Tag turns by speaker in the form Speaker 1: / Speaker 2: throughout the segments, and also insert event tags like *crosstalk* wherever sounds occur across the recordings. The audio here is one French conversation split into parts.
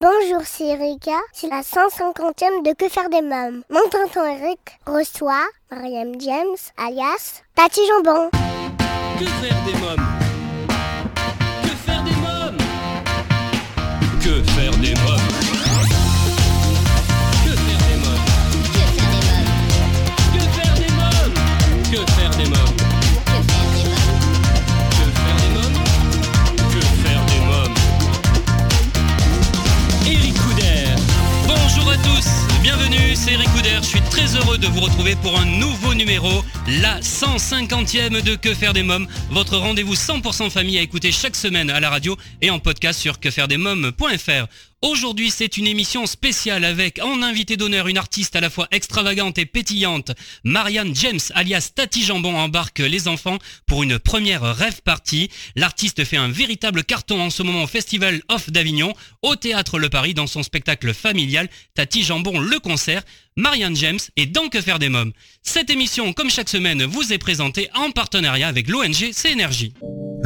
Speaker 1: Bonjour, c'est Erika. C'est la 150e de Que faire des mômes. Mon tonton Eric reçoit Mariam James, alias Tati Jambon.
Speaker 2: Que faire des mômes? Que faire des mômes? Que faire des mômes? Bienvenue, c'est Eric. Je suis très heureux de vous retrouver pour un nouveau numéro, la 150e de Que faire des mômes, votre rendez-vous 100% famille à écouter chaque semaine à la radio et en podcast sur quefairedesmômes.fr. Aujourd'hui, c'est une émission spéciale avec en invité d'honneur une artiste à la fois extravagante et pétillante. Marianne James, alias Tati Jambon, embarque les enfants pour une première rêve party. L'artiste fait un véritable carton en ce moment au Festival Off d'Avignon, au Théâtre Le Paris, dans son spectacle familial Tati Jambon le concert. Marianne James et dans Que faire des mômes. Cette émission, comme chaque semaine, vous est présentée en partenariat avec l'ONG CNRJ.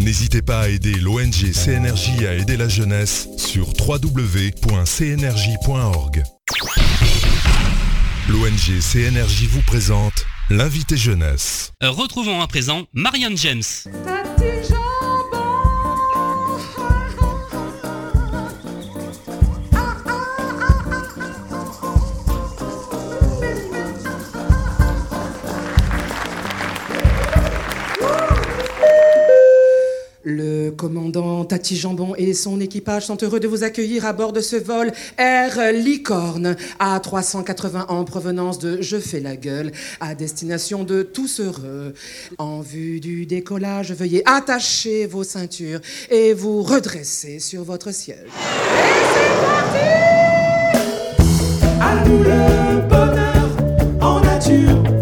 Speaker 3: N'hésitez pas à aider l'ONG CNRJ à aider la jeunesse sur www.cnrj.org. L'ONG CNRJ vous présente l'invité jeunesse.
Speaker 2: Euh, Retrouvons à présent Marianne James.
Speaker 4: Le commandant Tati Jambon et son équipage sont heureux de vous accueillir à bord de ce vol Air Licorne A380 en provenance de Je fais la gueule à destination de tous heureux. En vue du décollage, veuillez attacher vos ceintures et vous redresser sur votre siège.
Speaker 5: À bonheur en nature.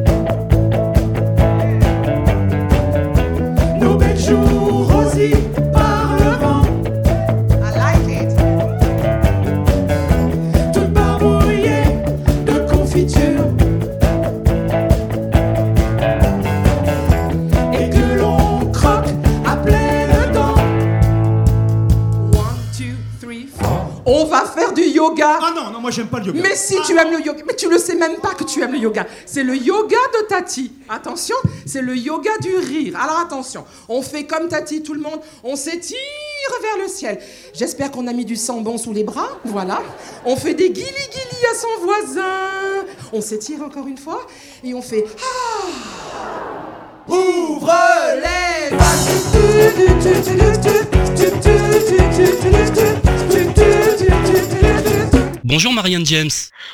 Speaker 6: Moi j'aime pas le yoga.
Speaker 4: Mais si tu aimes le yoga, mais tu le sais même pas que tu aimes le yoga. C'est le yoga de Tati. Attention, c'est le yoga du rire. Alors attention, on fait comme Tati, tout le monde, on s'étire vers le ciel. J'espère qu'on a mis du sang bon sous les bras, voilà. On fait des guili guili à son voisin. On s'étire encore une fois et on fait ah. Ouvre les
Speaker 2: Bonjour Marianne James.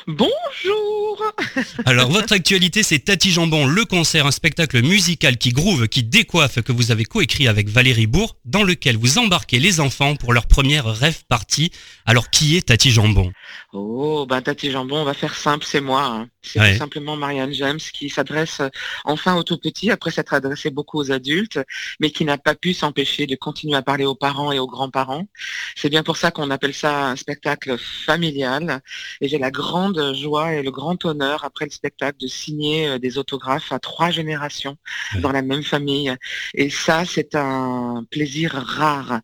Speaker 7: Bonjour *laughs*
Speaker 2: Alors votre actualité c'est Tati Jambon, le concert, un spectacle musical qui groove, qui décoiffe, que vous avez coécrit avec Valérie Bourg, dans lequel vous embarquez les enfants pour leur première rêve party. Alors qui est Tati Jambon?
Speaker 7: Oh, ben Tati Jambon, on va faire simple, c'est moi. hein. C'est
Speaker 2: Ouais.
Speaker 7: tout simplement Marianne James qui s'adresse euh, enfin aux tout petits, après s'être adressée beaucoup aux adultes, mais qui n'a pas pu s'empêcher de continuer à parler aux parents et aux grands-parents. C'est bien pour ça qu'on appelle ça un spectacle familial. Et j'ai la grande joie et le grand honneur, après le spectacle, de signer euh, des autographes à trois générations
Speaker 2: Ouais.
Speaker 7: dans la même famille. Et ça, c'est un plaisir rare.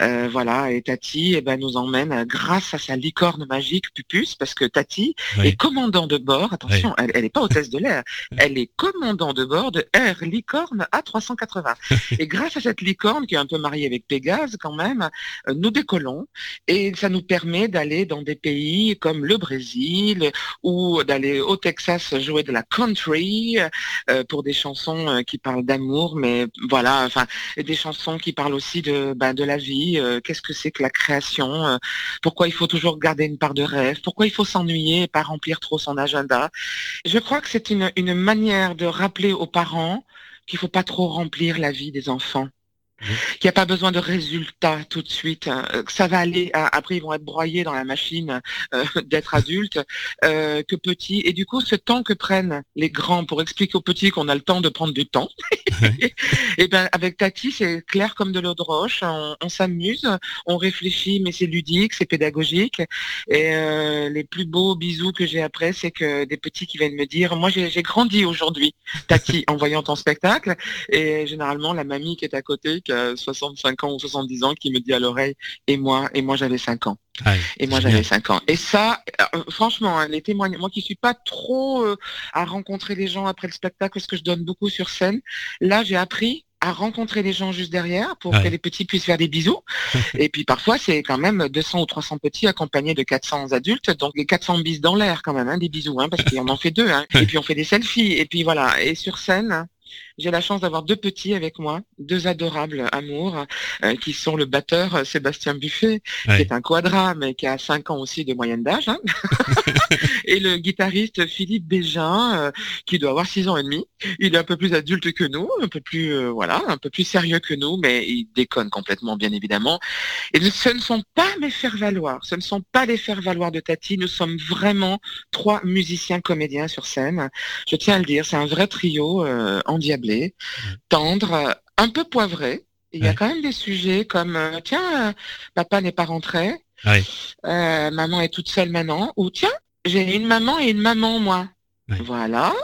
Speaker 7: Euh, voilà, et Tati eh ben, nous emmène, grâce à sa licorne magique, Pupus, parce que Tati
Speaker 2: Oui.
Speaker 7: est commandant de bord, attention, elle n'est pas hôtesse de l'air, elle est commandant de bord de Air Licorne A380. *laughs* et grâce à cette licorne, qui est un peu mariée avec Pégase quand même, euh, nous décollons, et ça nous permet d'aller dans des pays comme le Brésil, ou d'aller au Texas jouer de la country, euh, pour des chansons euh, qui parlent d'amour, mais voilà, enfin, des chansons qui parlent aussi de, ben, de la vie, euh, qu'est-ce que c'est que la création, euh, pourquoi il faut toujours garder une part de rêve, pourquoi il faut s'ennuyer et pas remplir trop son agenda. Je crois que c'est une, manière de rappeler aux parents qu'il faut pas trop remplir la vie des enfants. Qu'il n'y a pas besoin de résultats tout de suite, hein, que ça va aller, après ils vont être broyés dans la machine *laughs* d'être adultes, que petits. Et du coup, ce temps que prennent les grands pour expliquer aux petits qu'on a le temps de prendre du temps, *laughs* et ben avec Tati, c'est clair comme de l'eau de roche, on, s'amuse, on réfléchit, mais c'est ludique, c'est pédagogique. Et les plus beaux bisous que j'ai après, c'est que des petits qui viennent me dire, moi j'ai grandi aujourd'hui, Tati, en voyant ton spectacle. Et généralement, la mamie qui est à côté, qui a 65 ans ou 70 ans, qui me dit à l'oreille, et moi, et moi j'avais 5 ans. et moi j'avais 5 ans. Et ça, euh, franchement, hein, les témoignages, moi qui suis pas trop euh, à rencontrer les gens après le spectacle, parce que je donne beaucoup sur scène, là j'ai appris à rencontrer les gens juste derrière pour que les petits puissent faire des bisous. *laughs* et puis parfois, c'est quand même 200 ou 300 petits accompagnés de 400 adultes, donc les 400 bis dans l'air quand même, hein, des bisous, hein, parce qu'on en fait deux. Hein. *laughs* Et puis on fait des selfies. Et puis voilà. Et sur scène, j'ai la chance d'avoir deux petits avec moi, deux adorables amours, euh, qui sont le batteur euh, Sébastien Buffet, qui est un quadra, mais qui a 5 ans aussi de moyenne d'âge, hein. *laughs* *laughs* et le guitariste Philippe Bégin, euh, qui doit avoir 6 ans et demi. Il est un peu plus adulte que nous, un peu plus, voilà, un peu plus sérieux que nous, mais il déconne complètement, bien évidemment. Et ce ne sont pas mes faire-valoir, ce ne sont pas les faire-valoir de Tati, nous sommes vraiment trois musiciens comédiens sur scène. Je tiens à le dire, c'est un vrai trio endiablé, tendre, un peu poivré. Il y a quand même des sujets comme euh, tiens, euh, papa n'est pas rentré, euh, maman est toute seule maintenant, ou tiens, j'ai une maman et une maman moi. Voilà.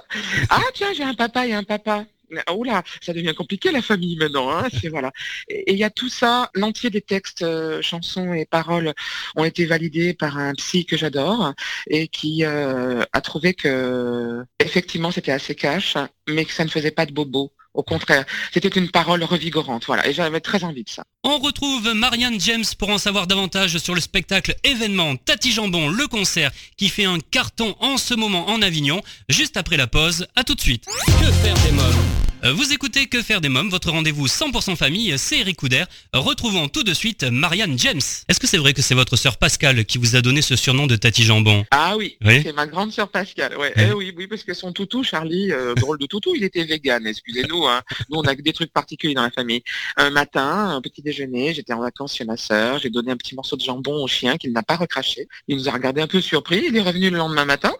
Speaker 7: Ah tiens, j'ai un papa et un papa. Oh là, ça devient compliqué la famille maintenant. Hein, *laughs* c'est voilà. Et il y a tout ça. L'entier des textes, chansons et paroles ont été validés par un psy que j'adore et qui a trouvé que effectivement c'était assez cash, mais que ça ne faisait pas de bobo. Au contraire, c'était une parole revigorante, voilà, et j'avais très envie de ça.
Speaker 2: On retrouve Marianne James pour en savoir davantage sur le spectacle événement Tati Jambon, le concert, qui fait un carton en ce moment en Avignon, juste après la pause. À tout de suite. Que faire des mômes? euh, vous écoutez Que faire des mômes, votre rendez-vous 100% famille, c'est Eric Couder. Retrouvons tout de suite Marianne James. Est-ce que c'est vrai que c'est votre sœur Pascal qui vous a donné ce surnom de Tati Jambon?
Speaker 7: Ah oui, c'est ma grande sœur Pascal. Ouais. Eh oui, oui, parce que son toutou, Charlie, euh, *laughs* drôle de toutou, il était vegan, excusez-nous. Hein. Nous, on a des trucs particuliers dans la famille. Un matin, un petit déjeuner, j'étais en vacances chez ma sœur, j'ai donné un petit morceau de jambon au chien qu'il n'a pas recraché. Il nous a regardé un peu surpris, il est revenu le lendemain matin.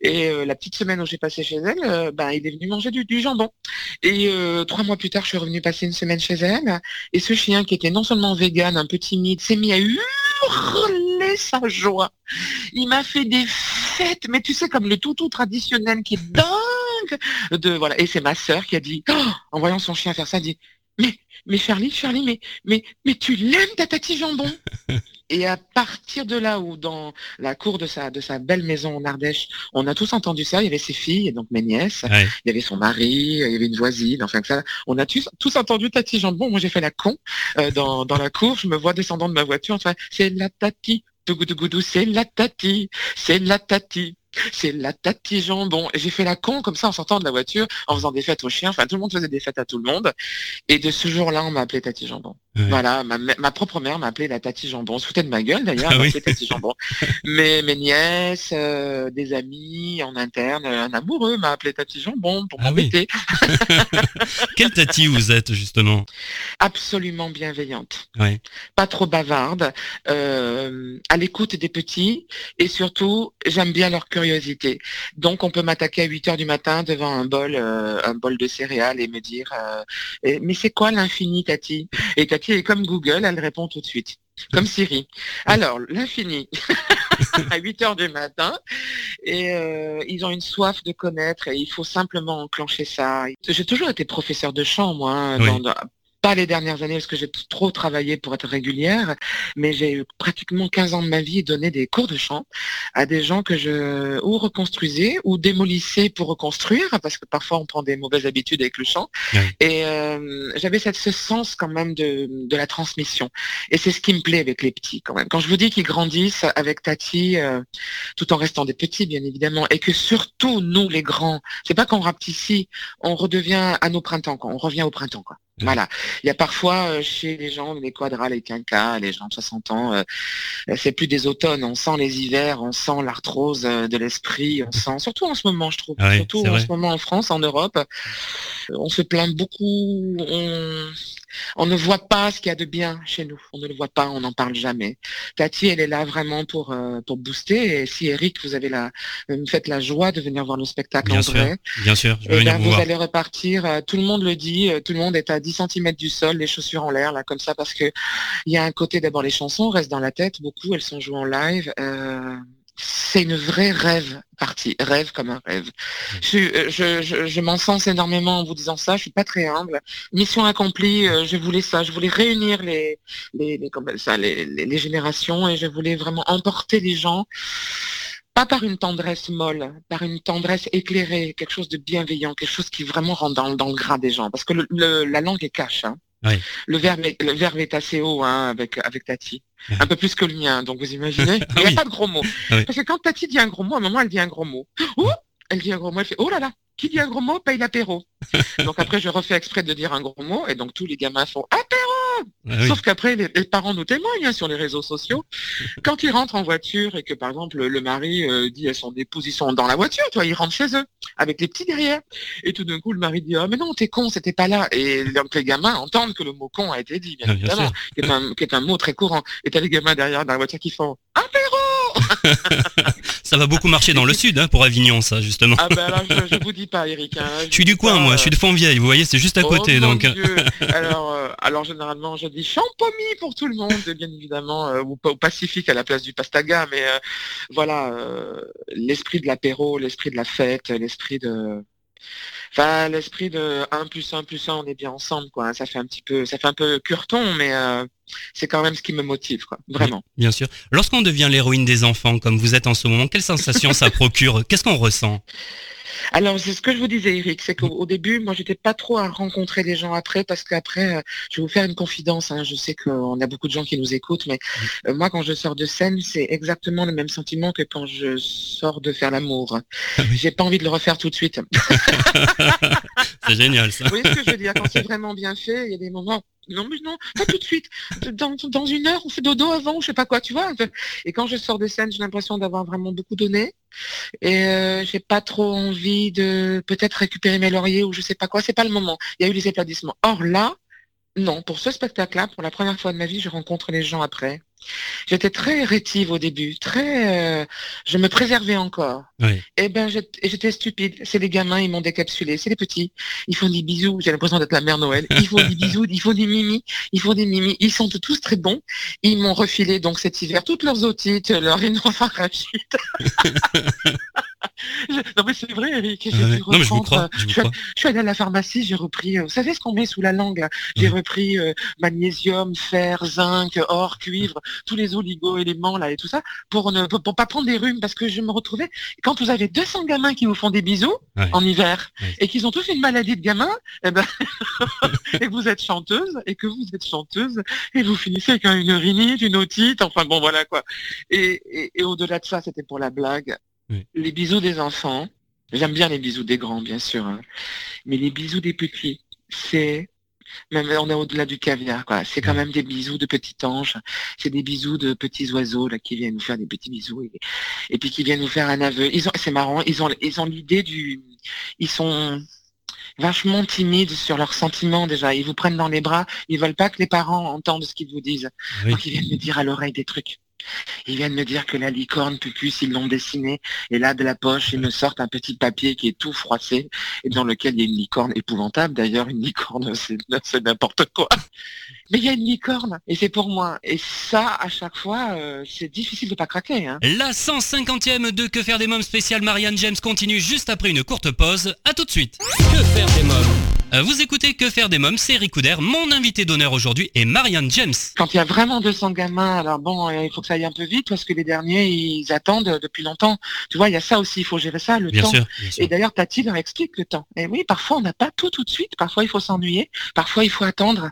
Speaker 7: Et euh, la petite semaine où j'ai passé chez elle, ben, il est venu manger du, du jambon. Et euh, trois mois plus tard, je suis revenue passer une semaine chez elle. Et ce chien qui était non seulement vegan, un peu timide, s'est mis à hurler sa joie. Il m'a fait des fêtes, mais tu sais, comme le toutou traditionnel qui est *laughs* dingue. De, voilà. Et c'est ma sœur qui a dit, oh, en voyant son chien faire ça, dit, mais, mais Charlie, Charlie, mais, mais, mais tu l'aimes ta tati jambon. *laughs* Et à partir de là où dans la cour de sa, de sa belle maison en Ardèche, on a tous entendu ça, il y avait ses filles, et donc mes nièces, il y avait son mari, il y avait une voisine, enfin ça, on a tous, tous entendu Tati Jambon. Moi j'ai fait la con euh, dans, dans la cour, je me vois descendant de ma voiture, enfin, c'est la Tati, c'est la Tati, c'est la Tati c'est la tati jambon. J'ai fait la con comme ça en sortant de la voiture, en faisant des fêtes aux chiens. Enfin, tout le monde faisait des fêtes à tout le monde. Et de ce jour-là, on m'a appelé tati jambon. Voilà, ma, propre mère m'a appelé la tati jambon. On se foutait de ma gueule d'ailleurs, ah tati jambon. *laughs* Mais mes nièces, euh, des amis en interne, un amoureux m'a appelé tati jambon pour ah m'embêter. *laughs*
Speaker 2: Quelle tati vous êtes justement?
Speaker 7: Absolument bienveillante. Pas trop bavarde, euh, à l'écoute des petits et surtout, j'aime bien leur curiosité donc on peut m'attaquer à 8 heures du matin devant un bol, euh, un bol de céréales et me dire euh, mais c'est quoi l'infini, Tati Et Tati est comme Google, elle répond tout de suite. Comme Siri. Alors, l'infini, *laughs* à 8 heures du matin, et euh, ils ont une soif de connaître et il faut simplement enclencher ça. J'ai toujours été professeur de chant, moi, hein, pas les dernières années parce que j'ai trop travaillé pour être régulière, mais j'ai pratiquement 15 ans de ma vie donné des cours de chant à des gens que je ou reconstruisais ou démolissais pour reconstruire, parce que parfois on prend des mauvaises habitudes avec le chant. Et euh, j'avais cette, ce sens quand même de, de la transmission. Et c'est ce qui me plaît avec les petits quand même. Quand je vous dis qu'ils grandissent avec Tati, euh, tout en restant des petits bien évidemment, et que surtout nous les grands, c'est pas qu'on ici, on redevient à nos printemps, quoi. on revient au printemps. Quoi. Voilà. Il y a parfois euh, chez les gens, les quadras, les quinquas, les gens de 60 ans, euh, c'est plus des automnes. On sent les hivers, on sent l'arthrose euh, de l'esprit, on sent, surtout en ce moment, je trouve, surtout en ce moment en France, en Europe On se plaint beaucoup. On, ne voit pas ce qu'il y a de bien chez nous. On ne le voit pas, on n'en parle jamais. Tati, elle est là vraiment pour euh, pour booster. Et si Eric, vous avez la, me faites la joie de venir voir le spectacle
Speaker 2: bien
Speaker 7: en
Speaker 2: sûr,
Speaker 7: vrai.
Speaker 2: Bien sûr, je vais
Speaker 7: eh
Speaker 2: venir
Speaker 7: ben,
Speaker 2: vous
Speaker 7: allez repartir. euh, Tout le monde le dit. euh, Tout le monde est à 10 cm du sol, les chaussures en l'air, là, comme ça, parce que il y a un côté d'abord les chansons restent dans la tête. Beaucoup, elles sont jouées en live. C'est une vraie rêve partie, rêve comme un rêve. Je, suis- euh, je, je, je m'en sens énormément en vous disant ça. Je suis pas très humble. Mission accomplie. euh, je voulais ça. Je voulais réunir les les les, comment ça, les, les, les générations et je voulais vraiment emporter les gens. Pas par une tendresse molle, par une tendresse éclairée, quelque chose de bienveillant, quelque chose qui vraiment rentre dans, dans le gras des gens. Parce que le, le- la langue est cache. Hein.
Speaker 2: Oui.
Speaker 7: Le verbe est, le verbe est assez haut hein, avec avec Tati. *laughs* un peu plus que le mien. Donc vous imaginez, *laughs*
Speaker 2: Ah
Speaker 7: il n'y a
Speaker 2: oui.
Speaker 7: pas de gros mots.
Speaker 2: Oui.
Speaker 7: Parce que quand Tati dit un gros mot, à un moment elle dit un gros mot. *gasps* Oh, elle dit un gros mot, elle fait oh là là, qui dit un gros mot paye l'apéro. *laughs* donc après je refais exprès de dire un gros mot et donc tous les gamins font apéro.
Speaker 2: Ah oui.
Speaker 7: Sauf qu'après, les, les parents nous témoignent hein, sur les réseaux sociaux. Quand ils rentrent en voiture et que, par exemple, le, mari euh, dit à son épouse, ils sont dans la voiture, tu vois, ils rentrent chez eux, avec les petits derrière. Et tout d'un coup, le mari dit, ah, mais non, t'es con, c'était pas là. Et donc, les gamins entendent que le mot con a été dit, bien
Speaker 2: Ah,
Speaker 7: évidemment, qui est, un, qui est un mot très courant. Et t'as les gamins derrière dans la voiture qui font, apéro *laughs*
Speaker 2: Ça va beaucoup marcher dans le sud, hein, pour Avignon, ça, justement.
Speaker 7: Ah ben alors, je, je vous dis pas, Eric. hein,
Speaker 2: Je suis du coin,
Speaker 7: pas,
Speaker 2: moi,
Speaker 7: euh,
Speaker 2: je suis de Fontvieille, vous voyez, c'est juste à
Speaker 7: Oh,
Speaker 2: côté,
Speaker 7: mon
Speaker 2: donc. euh,
Speaker 7: Dieu. alors, euh, alors généralement, je dis champomis pour tout le monde, bien évidemment, euh, ou au Pacifique à la place du pastaga, mais euh, voilà, l'esprit de l'apéro, l'esprit de la fête, l'esprit de, enfin, l'esprit de 1 plus 1 plus 1, on est bien ensemble, quoi. Ça fait un petit peu, ça fait un peu curton, mais euh, c'est quand même ce qui me motive, quoi. Vraiment.
Speaker 2: Bien sûr. Lorsqu'on devient l'héroïne des enfants, comme vous êtes en ce moment, quelle sensation ça *laughs* procure? Qu'est-ce qu'on ressent?
Speaker 7: Alors, c'est ce que je vous disais, Eric, c'est qu'au au début, moi, j'étais pas trop à rencontrer les gens après, parce qu'après, euh, je vais vous faire une confidence. hein, je sais qu'on a beaucoup de gens qui nous écoutent, mais euh, moi, quand je sors de scène, c'est exactement le même sentiment que quand je sors de faire l'amour.
Speaker 2: Ah oui.
Speaker 7: J'ai pas envie de le refaire tout de suite. *laughs*
Speaker 2: C'est génial, ça.
Speaker 7: Vous voyez ce que je veux dire? Quand c'est vraiment bien fait, il y a des moments. Non, mais non, pas tout de suite. Dans, une heure, on fait dodo avant, je sais pas quoi, tu vois. Et quand je sors de scène, j'ai l'impression d'avoir vraiment beaucoup donné. Et euh, j'ai pas trop envie de peut-être récupérer mes lauriers ou je sais pas quoi. C'est pas le moment. Il y a eu les applaudissements. Or là, non, pour ce spectacle-là, pour la première fois de ma vie, je rencontre les gens après. J'étais très rétive au début, très, euh, je me préservais encore.
Speaker 2: Oui.
Speaker 7: Eh ben, et j'étais stupide. C'est les gamins, ils m'ont décapsulé. C'est les petits. Ils font des bisous. J'ai l'impression d'être la mère Noël. Ils font des bisous. Ils font des mimi. Ils font des mimi. Ils sont tous très bons. Ils m'ont refilé donc cet hiver toutes leurs otites, leurs rhinopharyngite. *laughs* Je- non mais c'est vrai, Eric.
Speaker 2: Ah ouais. Non, mais je vous crois. Je vous
Speaker 7: suis
Speaker 2: crois.
Speaker 7: je suis allée à la pharmacie, j'ai repris, euh, vous savez ce qu'on met sous la langue J'ai repris euh, magnésium, fer, zinc, or, cuivre, tous les oligo-éléments là et tout ça pour ne pour, pour pas prendre des rhumes parce que je me retrouvais quand vous avez 200 gamins qui vous font des bisous
Speaker 2: Ouais.
Speaker 7: en hiver
Speaker 2: Ouais.
Speaker 7: et qu'ils ont tous une maladie de gamin, eh ben *laughs* et que vous êtes chanteuse et que vous êtes chanteuse et vous finissez avec une rhinite, une otite, enfin bon voilà quoi. Et, et, et au-delà de ça, c'était pour la blague.
Speaker 2: Oui.
Speaker 7: Les bisous des enfants, j'aime bien les bisous des grands bien sûr, hein. mais les bisous des petits, c'est même on est au-delà du caviar, quoi. C'est quand même des bisous de petits anges. C'est des bisous de petits oiseaux là qui viennent nous faire des petits bisous et, et puis qui viennent nous faire un aveu. Ils ont, c'est marrant, ils ont, ils ont l'idée du, ils sont vachement timides sur leurs sentiments déjà. Ils vous prennent dans les bras. Ils veulent pas que les parents entendent ce qu'ils vous disent.
Speaker 2: Oui.
Speaker 7: Donc ils viennent me dire à l'oreille des trucs. Ils viennent me dire que la licorne pupus, ils l'ont dessinée. Et là, de la poche, ils me sortent un petit papier qui est tout froissé et dans lequel il y a une licorne épouvantable. D'ailleurs, une licorne, *laughs* c'est n'importe quoi. Mais il y a une licorne et c'est pour moi. Et ça, à chaque fois, euh, c'est difficile de pas craquer. Hein.
Speaker 2: La 150e de Que faire des mômes spécial Marianne James continue juste après une courte pause. À tout de suite. Que faire des mômes? Euh, Vous écoutez Que faire des mômes, c'est Eric Couder. Mon invité d'honneur aujourd'hui est Marianne James.
Speaker 7: Quand il y a vraiment 200 gamins, alors bon, euh, il faut que ça aille un peu vite parce que les derniers, ils attendent depuis longtemps. Tu vois, il y a ça aussi, il faut gérer ça, le
Speaker 2: Bien
Speaker 7: temps.
Speaker 2: sûr, bien sûr.
Speaker 7: Et d'ailleurs, Tati leur explique le temps. Et oui, parfois on n'a pas tout tout de suite, parfois il faut s'ennuyer, parfois il faut attendre.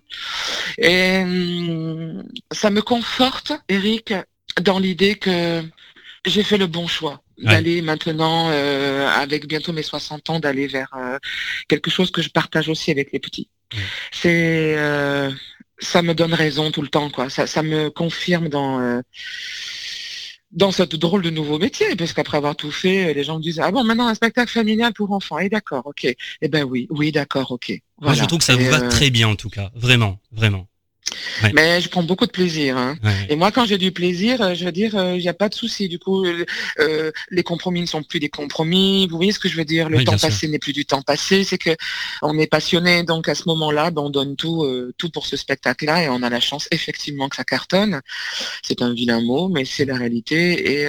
Speaker 7: Et hum, ça me conforte, Eric, dans l'idée que j'ai fait le bon choix
Speaker 2: Ouais.
Speaker 7: d'aller maintenant, euh, avec bientôt mes 60 ans, d'aller vers euh, quelque chose que je partage aussi avec les petits.
Speaker 2: Ouais.
Speaker 7: C'est, euh, ça me donne raison tout le temps, quoi. Ça, ça me confirme dans dans cette drôle de nouveau métier, parce qu'après avoir tout fait, les gens me disent ah bon maintenant un spectacle familial pour enfants, et eh, d'accord, ok, eh ben oui, oui d'accord, ok.
Speaker 2: Moi je trouve que ça vous va très bien en tout cas, vraiment, vraiment.
Speaker 7: Mais je prends beaucoup de plaisir. Hein. Et moi, quand j'ai du plaisir, euh, je veux dire, euh, il n'y a pas de souci. Du coup, euh, les compromis ne sont plus des compromis. Vous voyez ce que je veux dire? Le temps passé n'est plus du temps passé. C'est que on est passionné. Donc à ce moment-là, ben, on donne tout, tout pour ce spectacle-là, et on a la chance effectivement que ça cartonne. C'est un vilain mot, mais c'est la réalité, et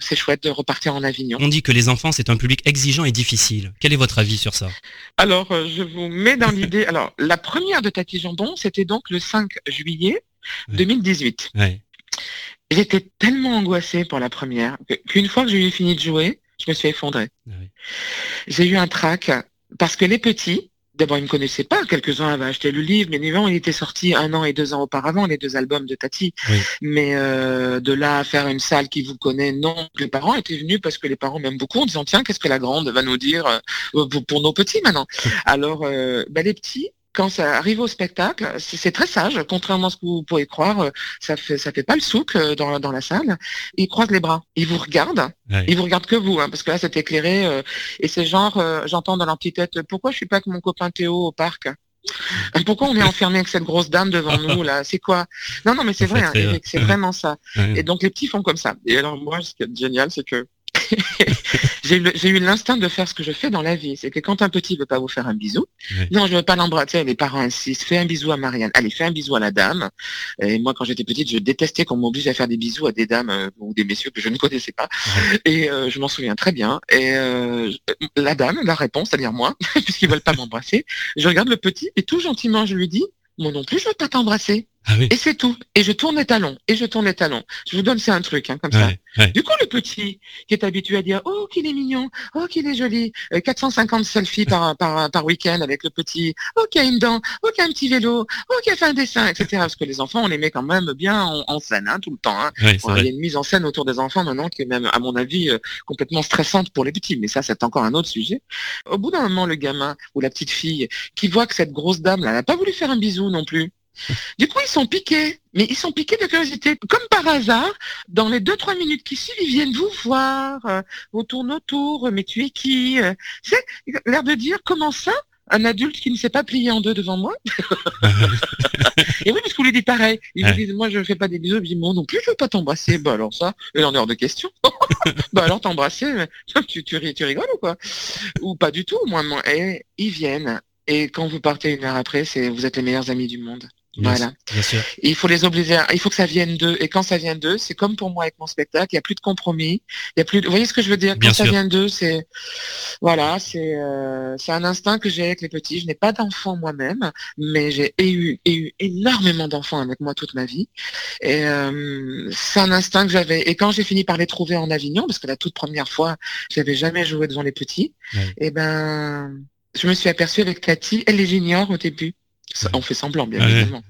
Speaker 7: c'est chouette de repartir en Avignon.
Speaker 2: On dit que les enfants, c'est un public exigeant et difficile. Quel est votre avis sur ça?
Speaker 7: Alors, je vous mets dans l'idée. Alors, la première de Tati Jambon, c'était donc le 5 juillet 2018. J'étais tellement angoissée pour la première qu'une fois que j'ai eu fini de jouer, je me suis effondrée. J'ai eu un trac parce que les petits, d'abord ils ne me connaissaient pas, quelques-uns avaient acheté le livre, mais il était sorti un an et deux ans auparavant, les deux albums de Tati. Mais euh, de là à faire une salle qui vous connaît, non. Les parents étaient venus parce que les parents m'aiment beaucoup en disant tiens qu'est-ce que la grande va nous dire euh, pour, nos petits maintenant? Alors euh, ben, les petits, quand ça arrive au spectacle, c'est très sage, contrairement à ce que vous pourriez croire, euh, ça fait ça fait pas le souk euh, dans, dans la salle. Ils croisent les bras, ils vous regardent, ils vous regardent que vous, hein, parce que là c'est éclairé euh, et c'est genre, j'entends dans leur petite tête, pourquoi je suis pas avec mon copain Théo au parc? *laughs* Pourquoi on est enfermé avec cette grosse dame devant nous là? C'est quoi? Non, non, mais c'est vrai, hein, c'est vraiment ça. Et donc les petits font comme ça. Et alors moi, ce qui est génial, c'est que *laughs* j'ai eu l'instinct de faire ce que je fais dans la vie. C'est que quand un petit veut pas vous faire un bisou, non, je veux pas l'embrasser, les parents insistent, fais un bisou à Marianne, allez, fais un bisou à la dame. Et moi, quand j'étais petite, je détestais qu'on m'oblige à faire des bisous à des dames euh, ou des messieurs que je ne connaissais pas. Et euh, je m'en souviens très bien. Et euh, la dame, la réponse, c'est-à-dire moi, *laughs* puisqu'ils veulent pas m'embrasser, je regarde le petit et tout gentiment, je lui dis, moi non plus, je veux pas t'embrasser. Ah et c'est tout. Et je tourne les talons. Et je tourne les talons. Je vous donne, c'est un truc, hein, comme ça. Du coup, le petit, qui est habitué à dire, oh, qu'il est mignon, oh, qu'il est joli, 450 euh, selfies par, par, par week-end avec le petit, oh, qui a une dent, oh, qui a un petit vélo, oh, qui a fait un dessin, etc. Parce que les enfants, on les met quand même bien en, scène, hein, tout le temps. Hein. il y a une mise en scène autour des enfants maintenant qui est même, à mon avis, euh, complètement stressante pour les petits. Mais ça, c'est encore un autre sujet. Au bout d'un moment, le gamin ou la petite fille qui voit que cette grosse dame, là, n'a pas voulu faire un bisou non plus. Du coup, ils sont piqués, mais ils sont piqués de curiosité. Comme par hasard, dans les deux, trois minutes qui suivent, ils viennent vous voir, euh, vous tournent autour, mais tu es qui euh, C'est l'air de dire, comment ça un adulte qui ne s'est pas plié en deux devant moi? *laughs* et oui, parce que vous lui dites pareil. Ils vous disent, moi, je ne fais pas des bisous. Moi non plus, je veux pas t'embrasser. Bah alors ça, il en est hors de question. *laughs* bah alors t'embrasser, tu, tu, tu rigoles ou quoi? Ou pas du tout, moi. moi. Et ils viennent. Et quand vous partez une heure après, c'est vous êtes les meilleurs amis du monde voilà. il faut les obliger, il faut que ça vienne d'eux. Et quand ça vient d'eux, c'est comme pour moi avec mon spectacle, il n'y a plus de compromis. Il y a plus vous voyez ce que je veux dire? Quand ça vient d'eux, c'est voilà, c'est euh, c'est un instinct que j'ai avec les petits. Je n'ai pas d'enfants moi-même, mais j'ai eu, eu énormément d'enfants avec moi toute ma vie. Et euh, c'est un instinct que j'avais. Et quand j'ai fini par les trouver en Avignon, parce que la toute première fois, j'avais jamais joué devant les petits, et eh ben je me suis aperçue avec Cathy, elle les j'ignore au début. On fait semblant, bien évidemment.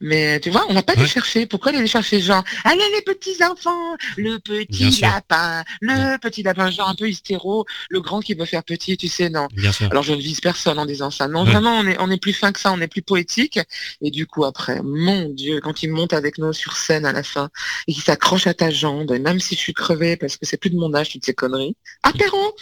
Speaker 7: Mais tu vois, on va pas les chercher. Pourquoi aller les chercher genre, allez les petits enfants, le petit lapin, le petit lapin, genre un peu hystéro, le grand qui veut faire petit, tu sais, non. Alors je ne vise personne en disant ça. Non, vraiment, on est, on est plus fin que ça, on est plus poétique. Et du coup, après, mon Dieu, quand il monte avec nous sur scène à la fin, et qu'il s'accroche à ta jambe, et même si je suis crevé parce que c'est plus de mon âge, toutes ces conneries, apéro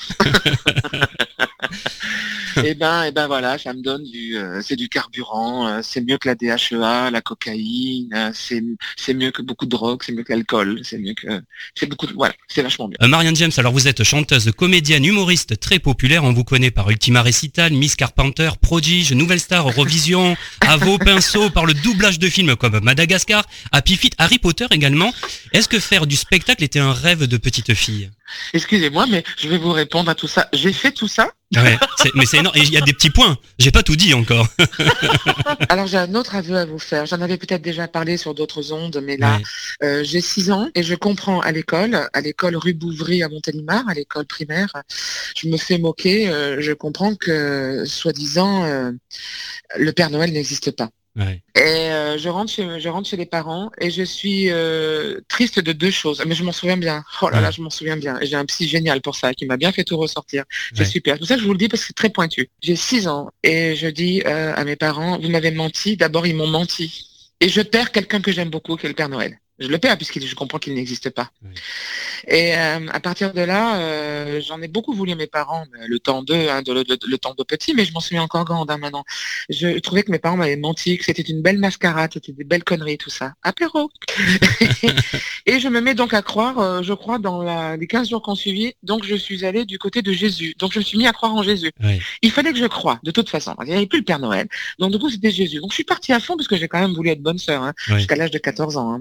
Speaker 7: Et *laughs* eh ben, et eh ben voilà, ça me donne du, euh, c'est du carburant, euh, c'est mieux que la DHEA, la cocaïne, euh, c'est, mieux que beaucoup de drogue, c'est mieux que l'alcool, c'est mieux que, c'est beaucoup, de, voilà, c'est vachement bien.
Speaker 2: Marianne James, alors vous êtes chanteuse, comédienne, humoriste très populaire, on vous connaît par Ultima Recital, Miss Carpenter, Prodige, Nouvelle Star, Eurovision, *laughs* à vos pinceaux, par le doublage de films comme Madagascar, Happy Feet, Harry Potter également. Est-ce que faire du spectacle était un rêve de petite fille?
Speaker 7: Excusez-moi, mais je vais vous répondre à tout ça. J'ai fait tout ça.
Speaker 2: Ouais, mais c'est énorme. Et il y a des petits points. J'ai pas tout dit encore. *laughs* *laughs*
Speaker 7: Alors j'ai un autre aveu à vous faire. J'en avais peut-être déjà parlé sur d'autres ondes, mais là, euh, j'ai 6 ans et je comprends à l'école, à l'école rue Bouvry à Montélimar, à l'école primaire, je me fais moquer. Euh, je comprends que, soi-disant, euh, le Père Noël n'existe pas. Et euh, je rentre chez je rentre chez les parents et je suis euh, triste de deux choses. Mais je m'en souviens bien. Oh là là, je m'en souviens bien. Et j'ai un psy génial pour ça qui m'a bien fait tout ressortir. C'est super. Tout ça, je vous le dis parce que c'est très pointu. J'ai six ans et je dis euh, à mes parents, vous m'avez menti. D'abord, ils m'ont menti. Et je perds quelqu'un que j'aime beaucoup, qui est le Père Noël. Je le perds puisque je comprends qu'il n'existe pas. Et euh, à partir de là, euh, j'en ai beaucoup voulu à mes parents, le temps d'eux, hein, de, le temps de petit, mais je m'en souviens encore grande hein, maintenant. Je trouvais que mes parents m'avaient menti, que c'était une belle mascarade, c'était des belles conneries, tout ça. Apéro *laughs* Et je me mets donc à croire, euh, je crois, dans la, les 15 jours qu'on suivit, donc je suis allée du côté de Jésus. Donc je me suis mis à croire en Jésus. Il fallait que je croie, de toute façon. Il n'y avait plus le Père Noël. Donc du coup, c'était Jésus. Donc je suis partie à fond parce que j'ai quand même voulu être bonne sœur, hein, jusqu'à l'âge de 14 ans.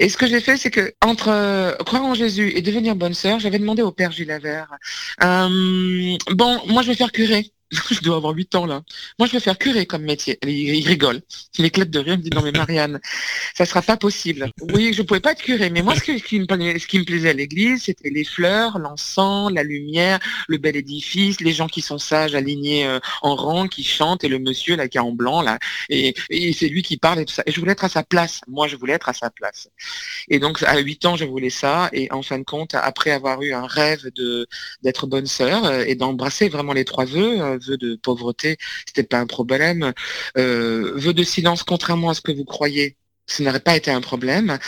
Speaker 7: Et ce que j'ai fait, c'est que entre euh, croire en Jésus et devenir bonne sœur, j'avais demandé au Père Gilles euh, bon, moi je vais faire curer. Je dois avoir 8 ans là. Moi, je vais faire curé comme métier. Il, rigole. Il éclate de rire. Il me dit non mais Marianne, ça sera pas possible. Oui, je pouvais pas être curé, mais moi, ce, qui, me, ce qui me plaisait à l'église, c'était les fleurs, l'encens, la lumière, le bel édifice, les gens qui sont sages, alignés euh, en rang, qui chantent, et le monsieur là qui est en blanc là, et, c'est lui qui parle et tout ça. Et je voulais être à sa place. Moi, je voulais être à sa place. Et donc, à 8 ans, je voulais ça. Et en fin de compte, après avoir eu un rêve de d'être bonne sœur euh, et d'embrasser vraiment les trois vœux, vœu de pauvreté, c'était pas un problème. Euh, vœu de silence, contrairement à ce que vous croyez, ce n'aurait pas été un problème.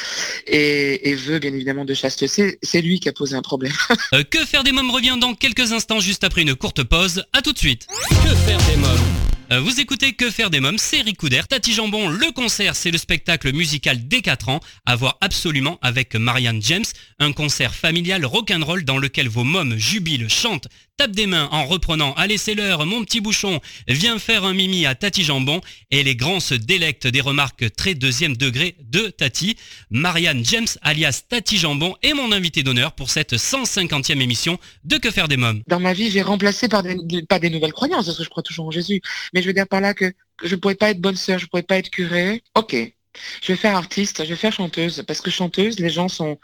Speaker 7: Et, et veut bien évidemment de chasteté, c'est lui qui a posé un problème. *laughs*
Speaker 2: Euh, que faire des mômes revient dans quelques instants juste après une courte pause. À tout de suite. Que faire des mômes? Vous écoutez Que faire des mômes, c'est Ricoudère, Tati Jambon, le concert, c'est le spectacle musical des 4 ans, à voir absolument avec Marianne James, un concert familial rock'n'roll dans lequel vos mômes jubilent, chantent, tapent des mains en reprenant Allez c'est l'heure, mon petit bouchon, viens faire un mimi à Tati Jambon, et les grands se délectent des remarques très deuxième degré de Tati. Marianne James, alias Tati Jambon, est mon invité d'honneur pour cette 150e émission de Que faire des mômes.
Speaker 7: Dans ma vie, j'ai remplacé par des, pas des nouvelles croyances, parce que je crois toujours en Jésus, mais je veux dire par là que je ne pourrais pas être bonne sœur, je ne pourrais pas être curé. Ok, je vais faire artiste, je vais faire chanteuse, parce que chanteuse, les gens sont,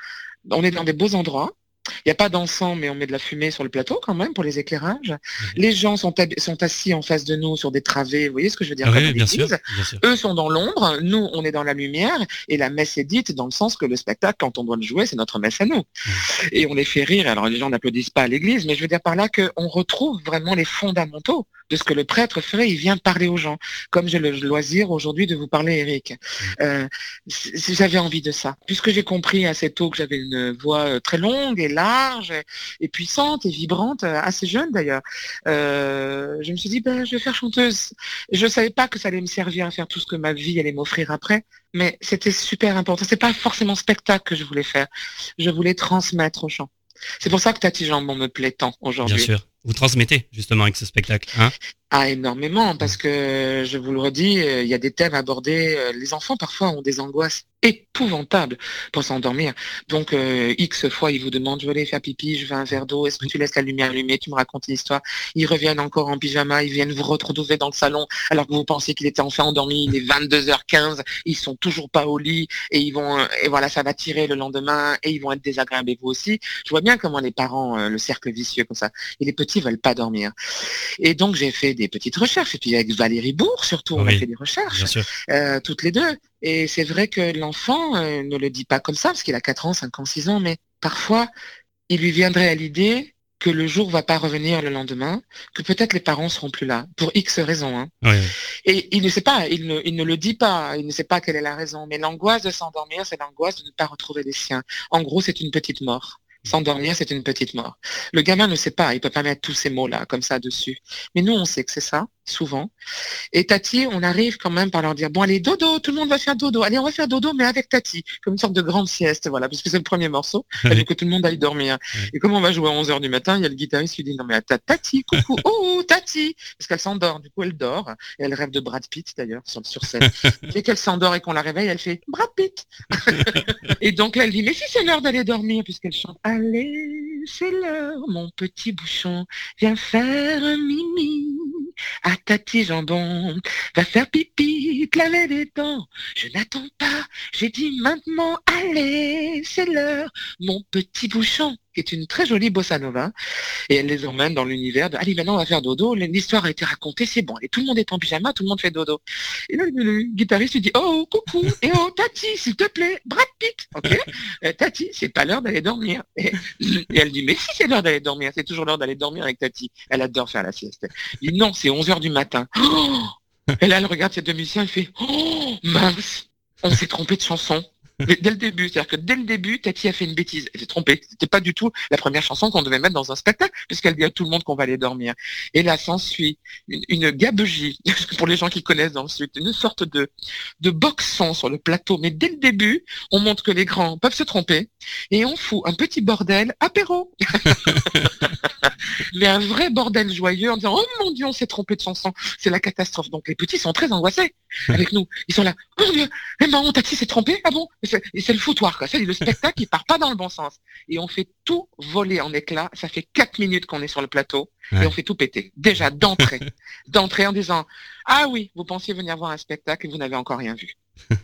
Speaker 7: on est dans des beaux endroits, il n'y a pas d'encens, mais on met de la fumée sur le plateau quand même pour les éclairages. Mhm. Les gens sont, sont, assis en face de nous sur des travées, vous voyez ce que je veux dire
Speaker 2: oui, bien sûr,
Speaker 7: Eux sont dans l'ombre, nous on est dans la lumière, et la messe est dite dans le sens que le spectacle, quand on doit le jouer, c'est notre messe à nous. Mhm. Et on les fait rire, alors les gens n'applaudissent pas à l'église, mais je veux dire par là qu'on retrouve vraiment les fondamentaux de ce que le prêtre ferait, il vient parler aux gens, comme j'ai le loisir aujourd'hui de vous parler, Eric. Mm. Euh, j'avais envie de ça. Puisque j'ai compris assez tôt que j'avais une voix euh, très longue et large et, puissante et vibrante, euh, assez jeune d'ailleurs, je me suis dit, ben, je vais faire chanteuse. Je ne savais pas que ça allait me servir à faire tout ce que ma vie allait m'offrir après, mais c'était super important. C'est pas forcément spectacle que je voulais faire. Je voulais transmettre au chant. C'est pour ça que Tati Jambon me plaît tant aujourd'hui.
Speaker 2: Bien sûr. Vous transmettez justement avec ce spectacle. Hein?
Speaker 7: Ah, énormément, parce que je vous le redis, euh, il y a des thèmes abordés. Euh, les enfants parfois ont des angoisses épouvantables pour s'endormir. Donc euh, X fois, ils vous demandent, je veux aller faire pipi, je veux un verre d'eau, est-ce que tu laisses la lumière allumée, tu me racontes une histoire. Ils reviennent encore en pyjama, ils viennent vous retrouver dans le salon alors que vous pensez qu'il était enfin endormi, il est 22h15, ils sont toujours pas au lit et ils vont et voilà, ça va tirer le lendemain et ils vont être désagréables et vous aussi. Je vois bien comment les parents, le cercle vicieux comme ça, et les petits veulent pas dormir. Et donc j'ai fait des petites recherches. Et puis avec Valérie Bourg, surtout, on a fait des recherches, euh, toutes les deux. Et c'est vrai que l'enfant euh, ne le dit pas comme ça, parce qu'il a 4 ans, 5 ans, 6 ans, mais parfois, il lui viendrait à l'idée que le jour va pas revenir le lendemain, que peut-être les parents seront plus là, pour X raisons. Hein. Et il ne sait pas, il ne, il ne le dit pas, il ne sait pas quelle est la raison, mais l'angoisse de s'endormir, c'est l'angoisse de ne pas retrouver les siens. En gros, c'est une petite mort. S'endormir, c'est une petite mort. Le gamin ne sait pas, il peut pas mettre tous ces mots-là comme ça dessus. Mais nous, on sait que c'est ça, souvent. Et Tati, on arrive quand même par leur dire, bon allez, dodo, tout le monde va faire dodo. Allez, on va faire dodo, mais avec Tati, comme une sorte de grande sieste, voilà, puisque c'est le premier morceau, *laughs* il que tout le monde aille dormir. Et comme on va jouer à 11h du matin, il y a le guitariste qui dit, non mais Tati, coucou, *laughs* oh, Tati, parce qu'elle s'endort, du coup elle dort, et elle rêve de Brad Pitt d'ailleurs, sur, sur scène. *laughs* Dès qu'elle s'endort et qu'on la réveille, elle fait, Brad Pitt. et donc là, elle dit, mais si c'est l'heure d'aller dormir, puisqu'elle chante, Allez, c'est l'heure, mon petit bouchon, viens faire un mimi à Tati Jambon. Va faire pipi, te laver les dents. Je n'attends pas, j'ai dit maintenant, allez, c'est l'heure, mon petit bouchon qui est une très jolie bossa nova, et elle les emmène dans l'univers de allez maintenant on va faire dodo, l'histoire a été racontée, c'est bon, et tout le monde est en pyjama, tout le monde fait dodo. Et le, guitariste lui dit oh coucou, et oh Tati, s'il te plaît, Brad Pitt, ok euh, Tati, c'est pas l'heure d'aller dormir. Et, elle dit mais si c'est l'heure d'aller dormir, c'est toujours l'heure d'aller dormir avec Tati. Elle adore faire la sieste. Il dit non, c'est 11 h du matin. et là elle regarde ses deux musiciens, elle fait oh mince, on s'est trompé de chanson. Dès le début, c'est-à-dire que dès le début, Tati a fait une bêtise. Elle s'est trompée. C'était pas du tout la première chanson qu'on devait mettre dans un spectacle, puisqu'elle dit à tout le monde qu'on va aller dormir. Et là, s'ensuit une, une gabegie, *laughs* pour les gens qui connaissent ensuite, une sorte de, de boxon sur le plateau. Mais dès le début, on montre que les grands peuvent se tromper et on fout un petit bordel apéro. *laughs* Mais un vrai bordel joyeux en disant, oh mon Dieu, on s'est trompé de chanson. C'est la catastrophe. Donc les petits sont très angoissés avec nous. Ils sont là, oh mon Dieu, eh ben, Tati s'est trompé. Ah bon? C'est le foutoir, quoi. C'est le spectacle qui part pas dans le bon sens. Et on fait tout voler en éclats. Ça fait quatre minutes qu'on est sur le plateau
Speaker 2: Ouais.
Speaker 7: et on fait tout péter. Déjà, d'entrée. *laughs* d'entrée en disant, ah oui, vous pensiez venir voir un spectacle et vous n'avez encore rien vu. *laughs*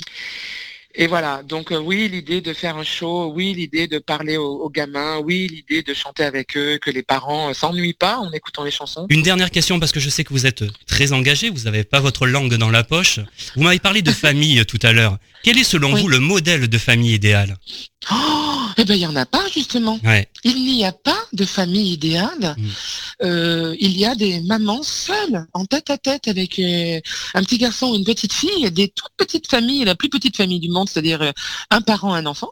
Speaker 7: Et voilà, donc euh, oui, l'idée de faire un show, oui, l'idée de parler aux, aux gamins, oui, l'idée de chanter avec eux, que les parents euh, s'ennuient pas en écoutant les chansons.
Speaker 2: Une dernière question parce que je sais que vous êtes très engagé, vous n'avez pas votre langue dans la poche. Vous m'avez parlé de famille euh, tout à l'heure. Quel est selon
Speaker 7: Oui.
Speaker 2: vous le modèle de famille idéal
Speaker 7: Oh, eh ben, il y en a pas, justement.
Speaker 2: Ouais.
Speaker 7: Il n'y a pas de famille idéale.
Speaker 2: Mm.
Speaker 7: Euh, il y a des mamans seules, en tête à tête avec euh, un petit garçon ou une petite fille, des toutes petites familles, la plus petite famille du monde, c'est-à-dire euh, un parent, un enfant.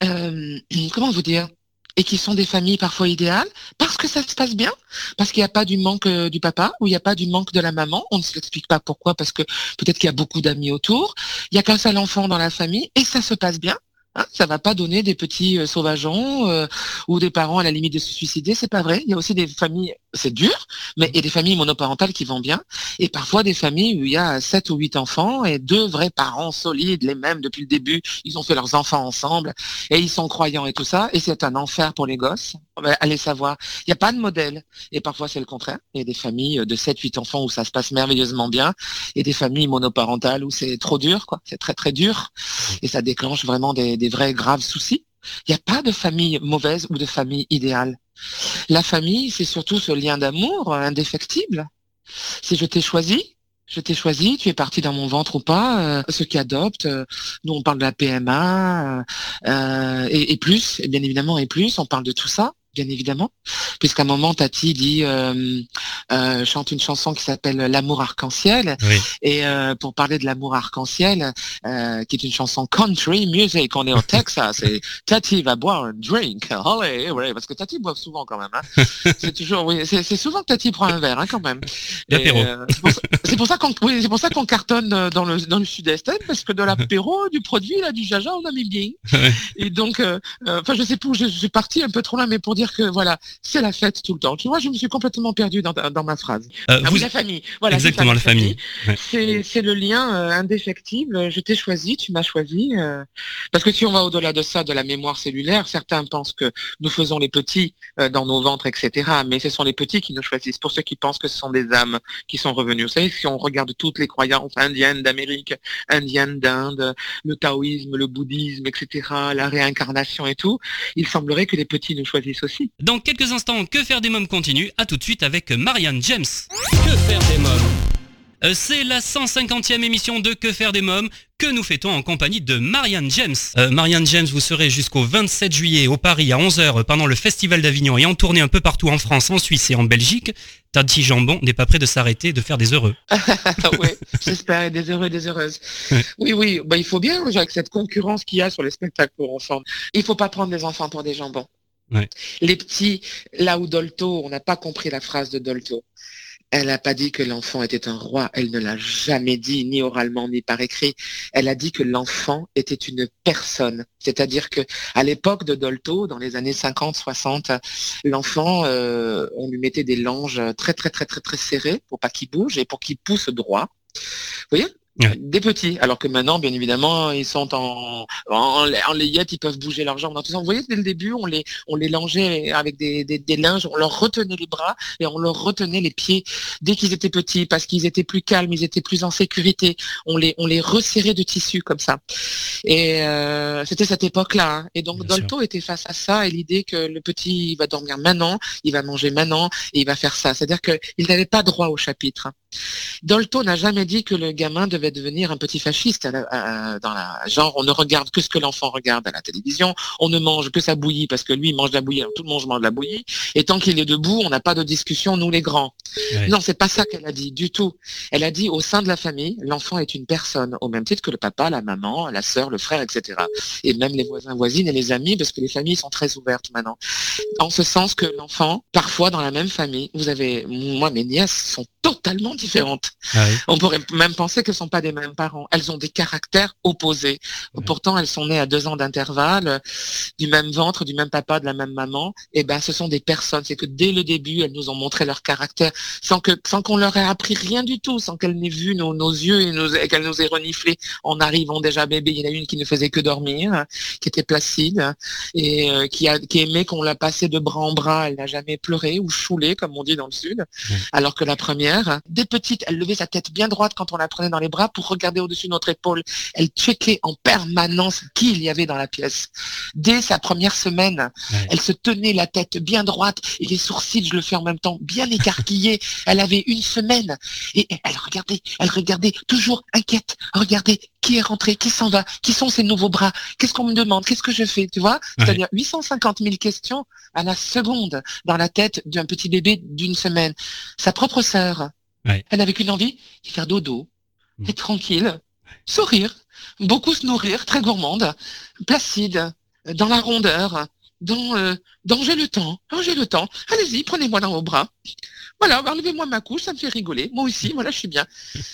Speaker 7: Comment vous dire? Et qui sont des familles parfois idéales parce que ça se passe bien, parce qu'il n'y a pas du manque euh, du papa ou il n'y a pas du manque de la maman. On ne se l'explique pas pourquoi, parce que peut-être qu'il y a beaucoup d'amis autour. Il n'y a qu'un seul enfant dans la famille et ça se passe bien. Hein, ça va pas donner des petits euh, sauvageons euh, ou des parents à la limite de se suicider, c'est pas vrai. Il y a aussi des familles, c'est dur, mais il y a des familles monoparentales qui vont bien, et parfois des familles où il y a sept ou huit enfants et deux vrais parents solides, les mêmes depuis le début. Ils ont fait leurs enfants ensemble et ils sont croyants et tout ça, et c'est un enfer pour les gosses. Ben, allez savoir, il n'y a pas de modèle, et parfois c'est le contraire. Il y a des familles de sept, huit enfants où ça se passe merveilleusement bien, et des familles monoparentales où c'est trop dur, quoi. C'est très très dur, et ça déclenche vraiment des, des vrais graves soucis. Il n'y a pas de famille mauvaise ou de famille idéale. La famille, c'est surtout ce lien d'amour euh, indéfectible. Si je t'ai choisi, je t'ai choisi, tu es parti dans mon ventre ou pas, euh, ceux qui adoptent, euh, nous on parle de la PMA, euh, euh, et, et plus, et bien évidemment, et plus, on parle de tout ça, bien évidemment, puisqu'à un moment, Tati dit, euh, euh, chante une chanson qui s'appelle L'amour arc-en-ciel,
Speaker 2: Oui.
Speaker 7: et euh, pour parler de l'amour arc-en-ciel, qui est une chanson country music, on est au Texas, et *laughs* Tati va boire un drink, allez, ouais, parce que Tati boit souvent quand même, hein. *laughs* c'est toujours, oui, c'est souvent que Tati prend un verre, hein, quand même. C'est pour ça- qu'on, oui, c'est pour ça qu'on cartonne dans le dans le sud-est, hein, parce que de l'apéro, du produit, là, du jaja, on a mis bien. *laughs*
Speaker 2: Ouais.
Speaker 7: Et donc, enfin, je sais plus, je, je suis parti un peu trop loin, mais pour dire que voilà, c'est la fête tout le temps. Tu vois, je me suis complètement perdu dans, dans ma phrase.
Speaker 2: Euh,
Speaker 7: Ah
Speaker 2: vous-
Speaker 7: oui, la famille. Voilà, ça,
Speaker 2: Exactement, la famille. Ouais.
Speaker 7: C'est, c'est le lien euh, indéfectible. Je t'ai choisi, tu m'as choisi. euh, parce que si on va au-delà de ça, de la mémoire cellulaire, certains pensent que nous faisons les petits dans nos ventres, etc. Mais ce sont les petits qui nous choisissent. Pour ceux qui pensent que ce sont des âmes qui sont revenues. Vous savez, si on regarde toutes les croyances indiennes d'Amérique, indiennes d'Inde, le taoïsme, le bouddhisme, etc., la réincarnation et tout, il semblerait que les petits nous choisissent aussi.
Speaker 2: Dans quelques instants, Que faire des mômes continue. À tout de suite avec Marianne James. Que faire des mômes? Euh, C'est la 150e émission de Que faire des mômes que nous fêtons en compagnie de Marianne James? Euh, Marianne James, vous serez jusqu'au 27 juillet au Paris à 11h pendant le Festival d'Avignon et en tournée un peu partout en France, en Suisse et en Belgique. Tati Jambon n'est pas prêt de s'arrêter de faire des heureux. *laughs*
Speaker 7: oui, j'espère, des heureux des heureuses.
Speaker 2: Ouais.
Speaker 7: Oui, oui, bah, il faut bien, avec cette concurrence qu'il y a sur les spectacles pour enfants. Il faut pas prendre les enfants pour des jambons. Les petits, là où Dolto, on n'a pas compris la phrase de Dolto. Elle n'a pas dit que l'enfant était un roi, elle ne l'a jamais dit, ni oralement, ni par écrit. Elle a dit que l'enfant était une personne. C'est-à-dire que à l'époque de Dolto, dans les années 50, 60, l'enfant, euh, on lui mettait des langes très, très, très, très, très serrées pour pas qu'il bouge et pour qu'il pousse droit. Vous voyez?
Speaker 2: Ouais.
Speaker 7: Des petits, alors que maintenant, bien évidemment, ils sont en, en, en layette, ils peuvent bouger leurs jambes dans tout ça. Vous voyez, dès le début, on les, on les langeait avec des, des, des linges, on leur retenait les bras et on leur retenait les pieds dès qu'ils étaient petits parce qu'ils étaient plus calmes, ils étaient plus en sécurité. On les, on les resserrait de tissu comme ça. Et euh, c'était cette époque-là. hein. Et donc
Speaker 2: Bien
Speaker 7: Dolto était face à ça et l'idée que le petit il va dormir maintenant, il va manger maintenant et il va faire ça. C'est-à-dire qu'il n'avait pas droit au chapitre. hein. Dolto n'a jamais dit que le gamin devait devenir un petit fasciste dans la genre on ne regarde que ce que l'enfant regarde à la télévision, on ne mange que sa bouillie parce que lui il mange de la bouillie, tout le monde mange de la bouillie et tant qu'il est debout, on n'a pas de discussion nous les grands. Non, c'est pas ça qu'elle a dit du tout. Elle a dit au sein de la famille, l'enfant est une personne au même titre que le papa, la maman, la sœur, le frère, etc. Et même les voisins, voisines et les amis parce que les familles sont très ouvertes maintenant. En ce sens que l'enfant, parfois dans la même famille, vous avez moi mes nièces sont totalement différentes. Ah On pourrait même penser qu'elles ne sont pas des mêmes parents. Elles ont des caractères opposés. Pourtant, elles sont nées à deux ans d'intervalle, du même ventre, du même papa, de la même maman. Et eh ben, ce sont des personnes. C'est que dès le début, elles nous ont montré leur caractère sans que, sans qu'on leur ait appris rien du tout, sans qu'elles n'aient vu nos, yeux et, qu'elles nous aient reniflé en arrivant déjà bébé. Il y en a une qui ne faisait que dormir, qui était placide et euh, qui, a, qui aimait qu'on la passait de bras en bras. Elle n'a jamais pleuré ou choulé, comme on dit dans le sud. Alors que la première, des petites, elle levait sa tête bien droite quand on la prenait dans les bras pour regarder au-dessus de notre épaule. Elle checkait en permanence qui il y avait dans la pièce. Dès sa première semaine, elle se tenait la tête bien droite et les sourcils, je le fais en même temps, bien écarquillés. *laughs* elle avait une semaine et elle regardait, elle regardait toujours inquiète. Regardez qui est rentré, qui s'en va, qui sont ces nouveaux bras, qu'est-ce qu'on me demande, qu'est-ce que je fais, tu vois? C'est-à-dire 850 000 questions à la seconde dans la tête d'un petit bébé d'une semaine. Sa propre sœur, elle n'avait qu'une envie, faire dodo, mmh. être tranquille, sourire, beaucoup se nourrir, très gourmande, placide, dans la rondeur, dans, euh, dans j'ai le temps, oh, j'ai le temps, allez-y, prenez-moi dans vos bras. Voilà, enlevez-moi ma couche, ça me fait rigoler. Moi aussi, voilà, je suis bien.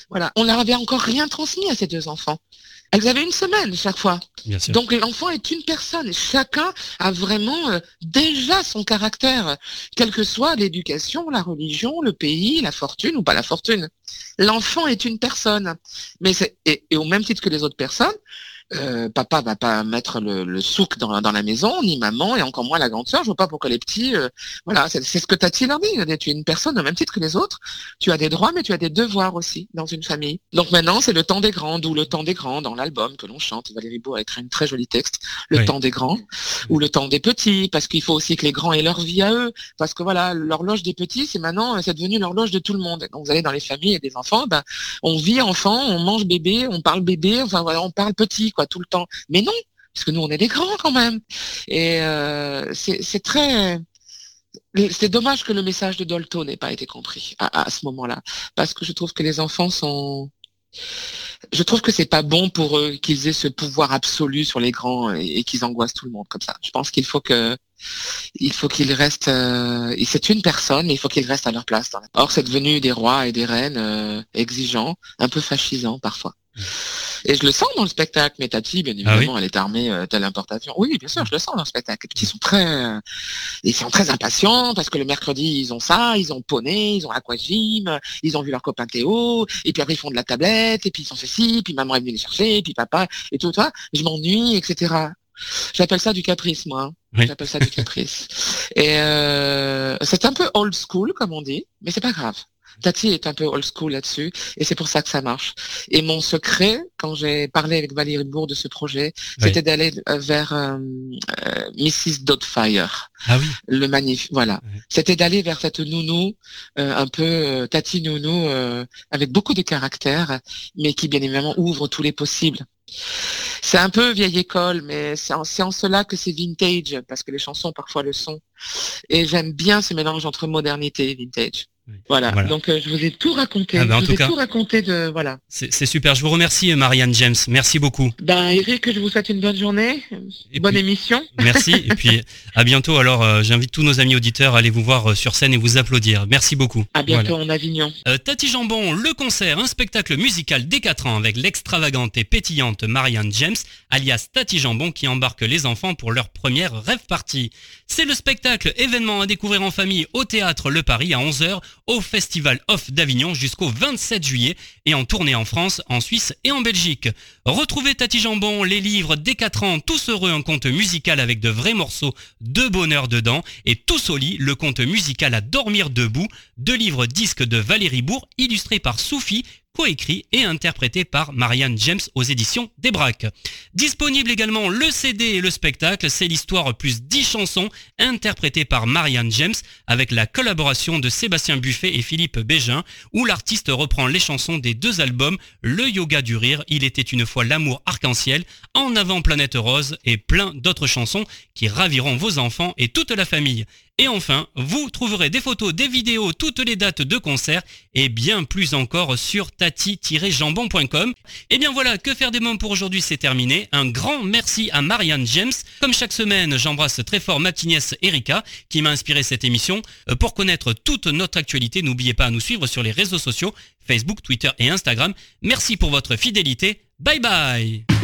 Speaker 7: Voilà, on leur avait encore rien transmis à ces deux enfants. Elles avaient une semaine chaque fois. Donc l'enfant est une personne. Chacun a vraiment euh, déjà son caractère, quelle que soit l'éducation, la religion, le pays, la fortune ou pas la fortune. L'enfant est une personne. Mais c'est, et au même titre que les autres personnes, euh, papa va pas mettre le, souk dans, la maison, ni maman, et encore moins la grande sœur. Je vois pas pourquoi les petits. Euh, voilà, c'est ce que Tati leur dit. Tu es une personne au même titre que les autres. Tu as des droits, mais tu as des devoirs aussi dans une famille. Donc maintenant, c'est le temps des grands, ou le temps des grands dans l'album que l'on chante. Valérie Beau a écrit un très joli texte. Le temps des grands ou le temps des petits, parce qu'il faut aussi que les grands aient leur vie à eux. Parce que voilà, l'horloge des petits, c'est maintenant, c'est devenu l'horloge de tout le monde. Donc vous allez dans les familles et des enfants, ben, on vit enfant, on mange bébé, on parle bébé, enfin voilà, on parle petit tout le temps. Mais non, parce que nous, on est des grands quand même. Et euh, c'est très... C'est dommage que le message de Dolto n'ait pas été compris à, ce moment-là, parce que je trouve que les enfants sont... Je trouve que c'est pas bon pour eux qu'ils aient ce pouvoir absolu sur les grands et, qu'ils angoissent tout le monde comme ça. Je pense qu'il faut que il faut qu'ils restent. Euh, c'est une personne, mais il faut qu'ils restent à leur place. Or, c'est devenu des rois et des reines euh, exigeants, un peu fascisants parfois. Et je le sens dans le spectacle. Mais Tati, bien ah évidemment, elle est armée euh, telle importation. Oui, bien sûr, je le sens dans le spectacle. Petits sont très, euh, ils sont très impatients parce que le mercredi ils ont ça, ils ont poney, ils ont aquagym, ils ont vu leur copain Théo, et puis après ils font de la tablette, et puis ils ont fait ci, puis maman est venue les chercher, et puis papa et tout ça. Je m'ennuie, etc. J'appelle ça du caprice, moi. Hein. J'appelle ça du caprice. Et euh, c'est un peu old school, comme on dit, mais c'est pas grave. Tati est un peu old school là-dessus et c'est pour ça que ça marche. Et mon secret, quand j'ai parlé avec Valérie Bourg de ce projet, c'était d'aller euh, vers euh, euh, Mrs. Dotfire.
Speaker 2: Ah oui.
Speaker 7: Le magnifique, voilà. C'était d'aller vers cette nounou, un peu Tati nounou, avec beaucoup de caractère, mais qui bien évidemment ouvre tous les possibles. C'est un peu vieille école, mais c'est en, en, cela que c'est vintage, parce que les chansons parfois le sont. Et j'aime bien ce mélange entre modernité et vintage. Voilà. Donc euh, je vous ai tout raconté. Ah ben, je vous ai tout raconté de voilà.
Speaker 2: C'est super. Je vous remercie Marianne James. Merci beaucoup.
Speaker 7: Ben Eric, je vous souhaite une bonne journée, bonne émission. *laughs*
Speaker 2: Merci. et puis à bientôt. Alors euh, j'invite tous nos amis auditeurs à aller vous voir euh, sur scène et vous applaudir. Merci beaucoup.
Speaker 7: À bientôt en Avignon.
Speaker 2: Tati Jambon, le concert, un spectacle musical dès 4 ans avec l'extravagante et pétillante Marianne James, alias Tati Jambon, qui embarque les enfants pour leur première rêve party. C'est le spectacle événement à découvrir en famille au théâtre Le Paris à 11h au Festival Off d'Avignon jusqu'au 27 juillet et en tournée en France, en Suisse et en Belgique. Retrouvez Tati Jambon, les livres des 4 ans, tous heureux, un conte musical avec de vrais morceaux de bonheur dedans et tous au lit, le conte musical à dormir debout, deux livres disques de Valérie Bourg illustrés par Soufi coécrit et interprété par Marianne James aux éditions Desbraques. Disponible également le CD et le spectacle, c'est l'histoire plus 10 chansons interprétées par Marianne James avec la collaboration de Sébastien Buffet et Philippe Bégin où l'artiste reprend les chansons des deux albums Le Yoga du Rire, Il était une fois l'amour arc-en-ciel, En avant Planète Rose et plein d'autres chansons qui raviront vos enfants et toute la famille. Et enfin, vous trouverez des photos, des vidéos, toutes les dates de concert et bien plus encore sur tati-jambon.com. Et bien voilà, que faire des mômes pour aujourd'hui, c'est terminé. Un grand merci à Marianne James. Comme chaque semaine, j'embrasse très fort ma nièce Erika qui m'a inspiré cette émission. Euh, pour connaître toute notre actualité, n'oubliez pas à nous suivre sur les réseaux sociaux, Facebook, Twitter et Instagram. Merci pour votre fidélité. Bye bye